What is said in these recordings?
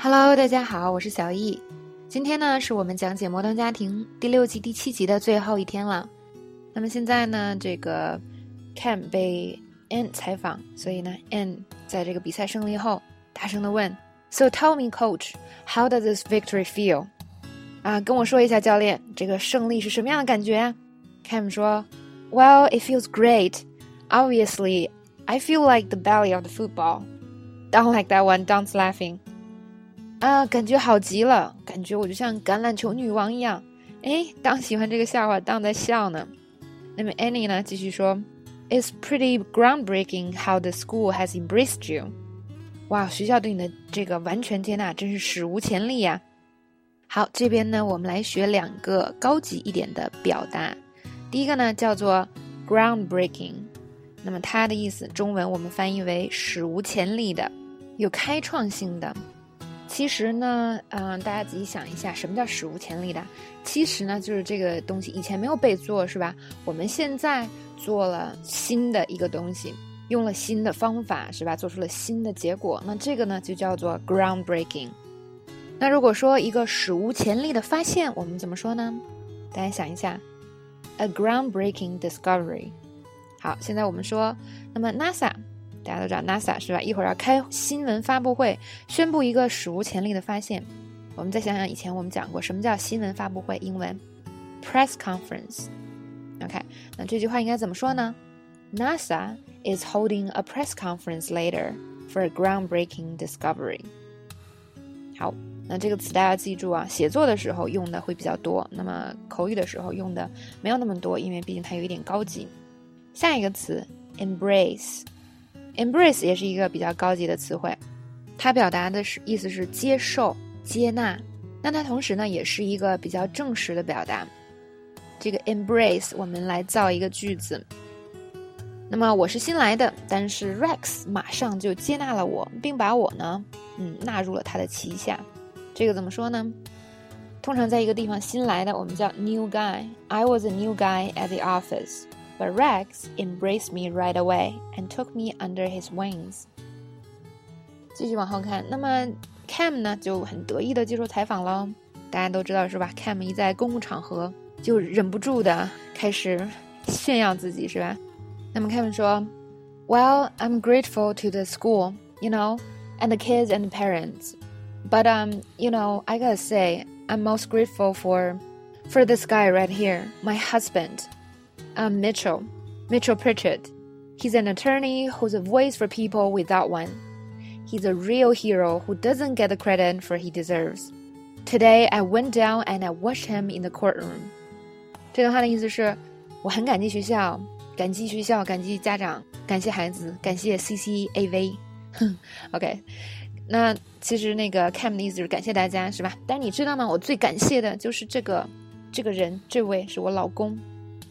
Hello，大家好，我是小易。今天呢，是我们讲解《摩登家庭》第六季第七集的最后一天了。那么现在呢，这个 Cam 被 Ann 采访，所以呢，Ann 在这个比赛胜利后，大声的问：“So tell me, Coach, how does this victory feel？” 啊，跟我说一下，教练，这个胜利是什么样的感觉啊？Cam 说：“Well, it feels great. Obviously, I feel like the belly of the football. Don't like that one. Don't laughing.” 啊，感觉好极了，感觉我就像橄榄球女王一样。哎，当喜欢这个笑话，当在笑呢。那么 Annie 呢，继续说，It's pretty groundbreaking how the school has embraced you。哇，学校对你的这个完全接纳，真是史无前例呀。好，这边呢，我们来学两个高级一点的表达。第一个呢，叫做 groundbreaking，那么它的意思，中文我们翻译为史无前例的，有开创性的。其实呢，嗯，大家仔细想一下，什么叫史无前例的？其实呢，就是这个东西以前没有被做，是吧？我们现在做了新的一个东西，用了新的方法，是吧？做出了新的结果，那这个呢，就叫做 groundbreaking。那如果说一个史无前例的发现，我们怎么说呢？大家想一下，a groundbreaking discovery。好，现在我们说，那么 NASA。大家都知道 NASA 是吧？一会儿要开新闻发布会，宣布一个史无前例的发现。我们再想想以前我们讲过什么叫新闻发布会，英文 press conference。OK，那这句话应该怎么说呢？NASA is holding a press conference later for a groundbreaking discovery。好，那这个词大家记住啊，写作的时候用的会比较多，那么口语的时候用的没有那么多，因为毕竟它有一点高级。下一个词 embrace。Embrace 也是一个比较高级的词汇，它表达的是意思是接受、接纳。那它同时呢，也是一个比较正式的表达。这个 embrace，我们来造一个句子。那么我是新来的，但是 Rex 马上就接纳了我，并把我呢，嗯，纳入了他的旗下。这个怎么说呢？通常在一个地方新来的，我们叫 new guy。I was a new guy at the office。But Rex embraced me right away and took me under his wings。继续往后看，那么 Cam 呢就很得意的接受采访喽。大家都知道是吧？Cam 一在公共场合就忍不住的开始炫耀自己是吧？那么 Cam 说：“Well, I'm grateful to the school, you know, and the kids and the parents. But um, you know, I gotta say, I'm most grateful for for this guy right here, my husband.” um, Mitchell, Mitchell Pritchard. He's an attorney who's a voice for people without one. He's a real hero who doesn't get the credit for he deserves. Today I went down and I watched him in the courtroom. 这段话的意思是，我很感激学校，感激学校，感激家长，感谢孩子，感谢 CCAV。OK，那其实那个 Cam 的意思是感谢大家，是吧？但是你知道吗？我最感谢的就是这个这个人，这位是我老公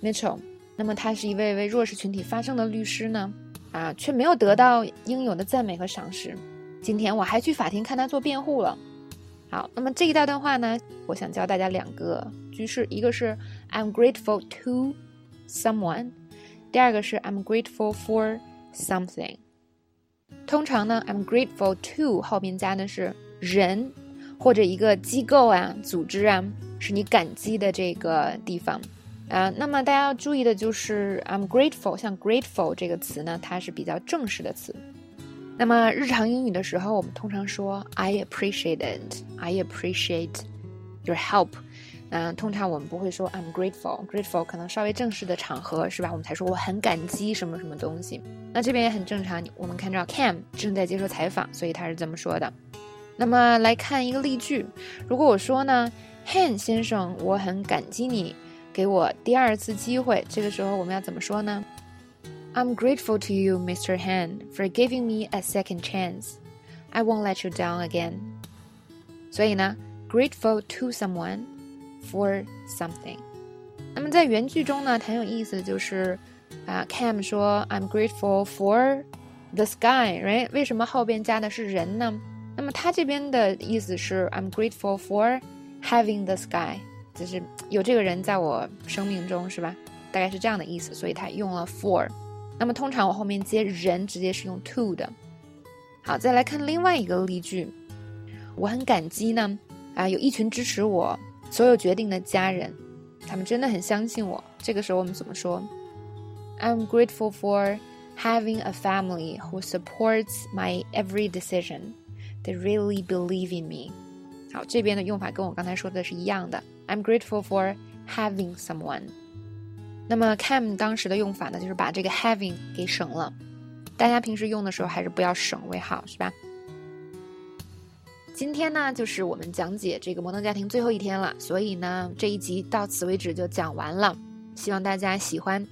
Mitchell。那么他是一位为弱势群体发声的律师呢，啊，却没有得到应有的赞美和赏识。今天我还去法庭看他做辩护了。好，那么这一大段话呢，我想教大家两个句式，一个是 I'm grateful to someone，第二个是 I'm grateful for something。通常呢，I'm grateful to 后面加的是人或者一个机构啊、组织啊，是你感激的这个地方。啊，那么大家要注意的就是，I'm grateful，像 grateful 这个词呢，它是比较正式的词。那么日常英语的时候，我们通常说 I appreciate it，I appreciate your help。嗯，通常我们不会说 I'm grateful，grateful 可能稍微正式的场合是吧？我们才说我很感激什么什么东西。那这边也很正常，我们看到 Cam 正在接受采访，所以他是这么说的。那么来看一个例句，如果我说呢，Han 先生，我很感激你。给我第二次机会，这个时候我们要怎么说呢？I'm grateful to you, Mr. Han, for giving me a second chance. I won't let you down again. 所以呢，grateful to someone for something。那么在原句中呢，很有意思的就是啊，Cam 说 I'm grateful for the sky, right？为什么后边加的是人呢？那么他这边的意思是 I'm grateful for having the sky。 就是有这个人在我生命中，是吧？大概是这样的意思，所以他用了 for。那么通常我后面接人，直接是用 to 的。好，再来看另外一个例句我很感激呢，啊，有一群支持我所有决定的家人，他们真的很相信我。这个时候我们怎么说？I'm grateful for having a family who supports my every decision. They really believe in me. 好，这边的用法跟我刚才说的是一样的。I'm grateful for having someone. 那么 Cam 当时的用法呢，就是把这个 having 给省了。大家平时用的时候还是不要省为好，是吧？今天呢，就是我们讲解这个摩登家庭最后一天了，所以呢，这一集到此为止就讲完了。希望大家喜欢。